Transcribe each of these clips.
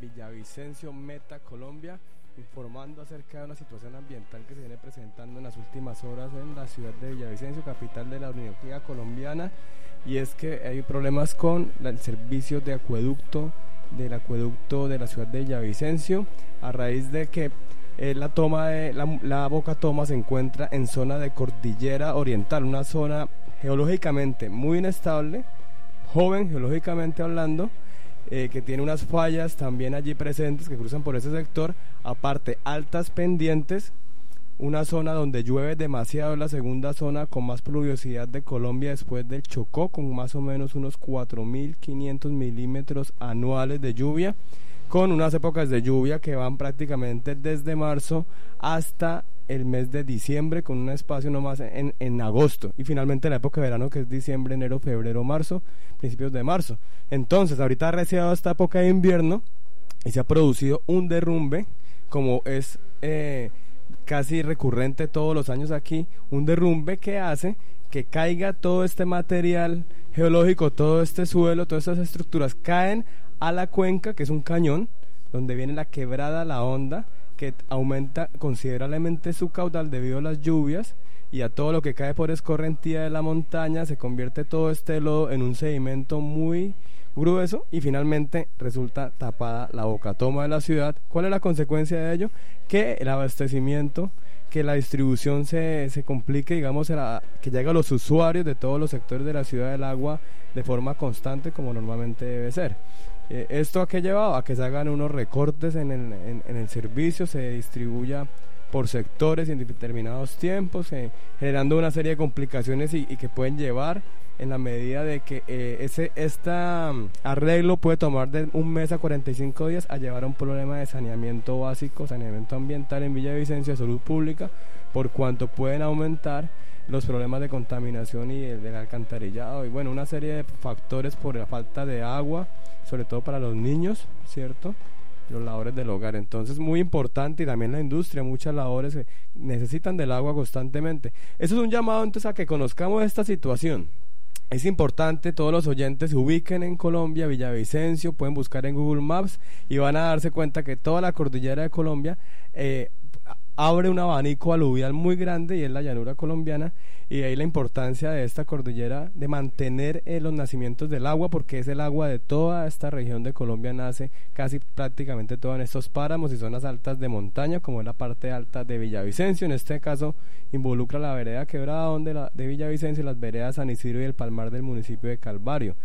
Villavicencio Meta Colombia informando acerca de una situación ambiental que se viene presentando en las últimas horas en la ciudad de Villavicencio, capital de la Unión Colombiana, y es que hay problemas con el servicio de acueducto del acueducto de la ciudad de Villavicencio a raíz de que eh, la toma de la, Boca Toma se encuentra en zona de cordillera oriental, una zona geológicamente muy inestable, joven geológicamente hablando, eh, que tiene unas fallas también allí presentes que cruzan por ese sector, aparte altas pendientes, una zona donde llueve demasiado, la segunda zona con más pluviosidad de Colombia después del Chocó, con más o menos unos 4.500 milímetros anuales de lluvia, con unas épocas de lluvia que van prácticamente desde marzo hasta el mes de diciembre con un espacio nomás en, en agosto y finalmente la época de verano que es diciembre, enero, febrero, marzo, principios de marzo. Entonces, ahorita ha reciado esta época de invierno y se ha producido un derrumbe, como es eh, casi recurrente todos los años aquí, un derrumbe que hace que caiga todo este material geológico, todo este suelo, todas estas estructuras caen a la cuenca, que es un cañón, donde viene la quebrada, la onda, que aumenta considerablemente su caudal debido a las lluvias y a todo lo que cae por escorrentía de la montaña, se convierte todo este lodo en un sedimento muy grueso y finalmente resulta tapada la boca toma de la ciudad. ¿Cuál es la consecuencia de ello? Que el abastecimiento, que la distribución se, se complique, digamos, que llegue a los usuarios de todos los sectores de la ciudad del agua de forma constante como normalmente debe ser. Eh, ¿Esto a qué llevado? A que se hagan unos recortes en el, servicio, se distribuya por sectores en determinados tiempos, eh, generando una serie de complicaciones y, que pueden llevar en la medida de que eh, ese este arreglo puede tomar de un mes a 45 días a llevar a un problema de saneamiento básico, saneamiento ambiental en Villavicencio de salud pública, por cuanto pueden aumentar los problemas de contaminación y el del alcantarillado y bueno, una serie de factores por la falta de agua, sobre todo para los niños, ¿cierto? Los labores del hogar. Entonces, muy importante y también la industria, muchas labores necesitan del agua constantemente. Eso es un llamado entonces a que conozcamos esta situación. Es importante, todos los oyentes se ubiquen en Colombia, Villavicencio, pueden buscar en Google Maps y van a darse cuenta que toda la cordillera de Colombia eh, abre un abanico aluvial muy grande y es la llanura colombiana y ahí la importancia de esta cordillera de mantener eh, los nacimientos del agua porque es el agua de toda esta región de Colombia nace casi prácticamente toda en estos páramos y zonas altas de montaña como es la parte alta de Villavicencio. En este caso involucra la vereda quebrada donde la, de Villavicencio las veredas San Isidro y el Palmar del municipio de Calvario.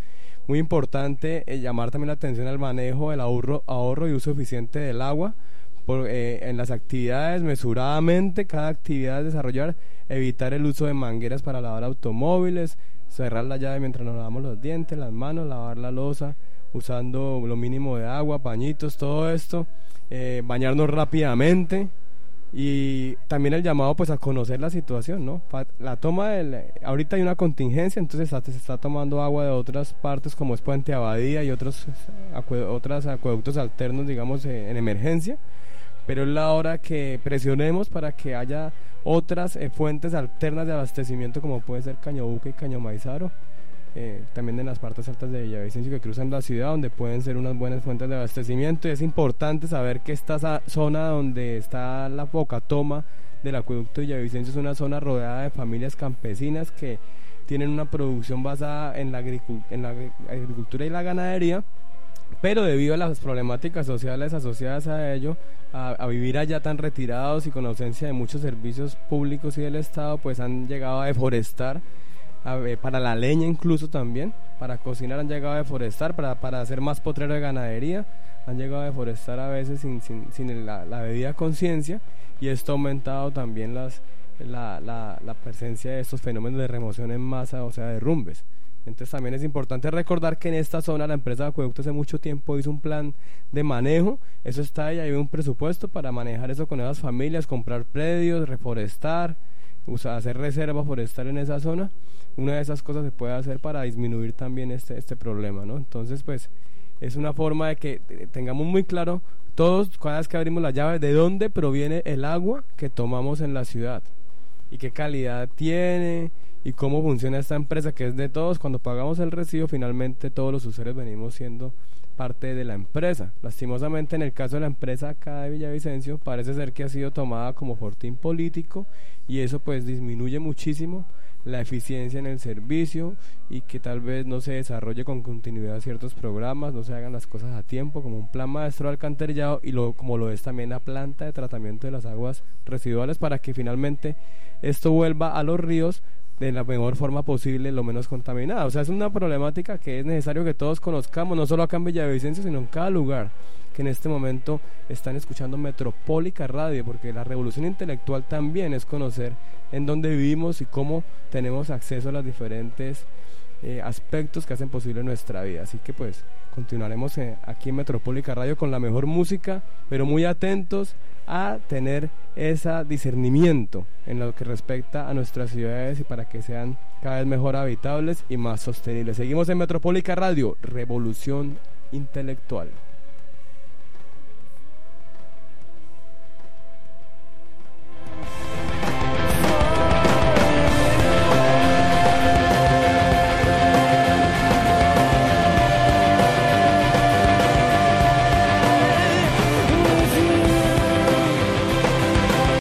Muy importante eh, llamar también la atención al manejo del ahorro, ahorro y uso eficiente del agua eh, en las actividades mesuradamente, cada actividad desarrollar, evitar el uso de mangueras para lavar automóviles, cerrar la llave mientras nos lavamos los dientes, las manos, lavar la losa, usando lo mínimo de agua, pañitos, todo esto, eh, bañarnos rápidamente y también el llamado pues a conocer la situación, ¿no? La toma del, ahorita hay una contingencia, entonces se está tomando agua de otras partes como es Puente Abadía y otros, otros acueductos alternos, digamos, eh, en emergencia pero es la hora que presionemos para que haya otras eh, fuentes alternas de abastecimiento como puede ser Cañobuca y Caño Maizaro. Eh, también en las partes altas de Villavicencio que cruzan la ciudad donde pueden ser unas buenas fuentes de abastecimiento y es importante saber que esta zona donde está la boca toma del acueducto de Villavicencio es una zona rodeada de familias campesinas que tienen una producción basada en la agricultura y la ganadería pero debido a las problemáticas sociales asociadas a ello, a, vivir allá tan retirados y con ausencia de muchos servicios públicos y del Estado, pues han llegado a deforestar, para la leña incluso también, para cocinar han llegado a deforestar, para, para hacer más potrero de ganadería, han llegado a deforestar a veces sin, sin, sin la, la, debida conciencia y esto ha aumentado también las, la, la, la presencia de estos fenómenos de remoción en masa, o sea, derrumbes. Entonces también es importante recordar que en esta zona la empresa de acueducto hace mucho tiempo hizo un plan de manejo, eso está ahí, hay un presupuesto para manejar eso con esas familias, comprar predios, reforestar, usar, hacer reserva forestal en esa zona. Una de esas cosas se puede hacer para disminuir también este, este problema, ¿no? Entonces, pues es una forma de que tengamos muy claro todos, cada vez que abrimos la llave, de dónde proviene el agua que tomamos en la ciudad y qué calidad tiene y cómo funciona esta empresa que es de todos. Cuando pagamos el recibo, finalmente todos los usuarios venimos siendo parte de la empresa. Lastimosamente en el caso de la empresa acá de Villavicencio parece ser que ha sido tomada como fortín político y eso pues disminuye muchísimo la eficiencia en el servicio y que tal vez no se desarrolle con continuidad ciertos programas, no se hagan las cosas a tiempo, como un plan maestro de alcantarillado y lo, como lo es también la planta de tratamiento de las aguas residuales para que finalmente esto vuelva a los ríos de la mejor forma posible, lo menos contaminada. O sea, es una problemática que es necesario que todos conozcamos, no solo acá en Villavicencio, sino en cada lugar que en este momento están escuchando Metropólica Radio, porque la revolución intelectual también es conocer en dónde vivimos y cómo tenemos acceso a los diferentes eh, aspectos que hacen posible nuestra vida. Así que pues continuaremos eh, aquí en Metropólica Radio con la mejor música, pero muy atentos a tener ese discernimiento en lo que respecta a nuestras ciudades y para que sean cada vez mejor habitables y más sostenibles. Seguimos en Metropólica Radio, Revolución Intelectual.